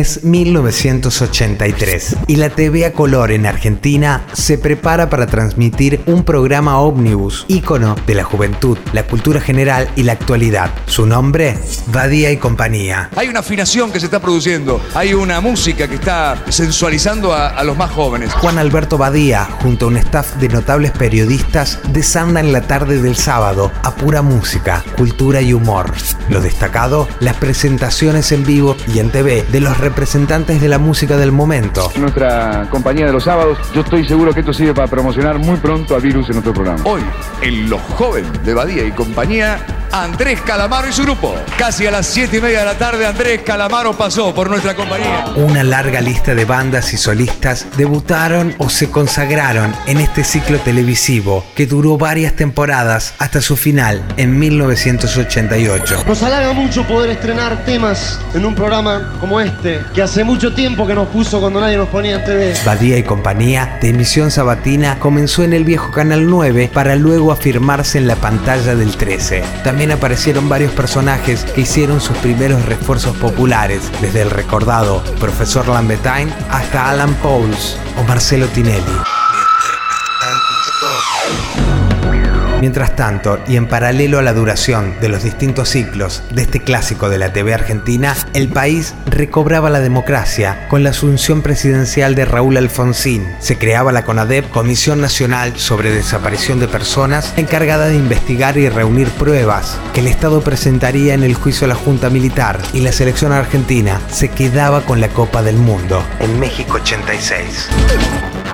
Es 1983 y la TV a color en Argentina se prepara para transmitir un programa ómnibus, ícono de la juventud, la cultura general y la actualidad. Su nombre, Badía y compañía. Hay una afinación que se está produciendo, hay una música que está sensualizando a, a los más jóvenes. Juan Alberto Badía, junto a un staff de notables periodistas, desandan la tarde del sábado a pura música, cultura y humor. Lo destacado, las presentaciones en vivo y en TV de los representantes de la música del momento. nuestra compañía de los sábados. Yo estoy seguro que esto sirve para promocionar muy pronto a Virus en nuestro programa. Hoy, en Los Joven de Badía y compañía, Andrés Calamaro y su grupo. Casi a las 7 y media de la tarde, Andrés Calamaro pasó por nuestra compañía. Una larga lista de bandas y solistas debutaron o se consagraron en este ciclo televisivo que duró varias temporadas hasta su final en 1988. Nos halaga mucho poder estrenar temas en un programa como este, que hace mucho tiempo que nos puso cuando nadie nos ponía en TV. Badía y compañía de emisión sabatina comenzó en el viejo Canal 9 para luego afirmarse en la pantalla del 13. También aparecieron varios personajes que hicieron sus primeros refuerzos populares, desde el recordado Profesor Lambertine hasta Alan Pauls o Marcelo Tinelli. Mientras tanto, y en paralelo a la duración de los distintos ciclos de este clásico de la TV argentina, el país recobraba la democracia con la asunción presidencial de Raúl Alfonsín. Se creaba la CONADEP, Comisión Nacional sobre Desaparición de Personas, encargada de investigar y reunir pruebas que el Estado presentaría en el juicio a la Junta Militar y la selección argentina se quedaba con la Copa del Mundo en México 86.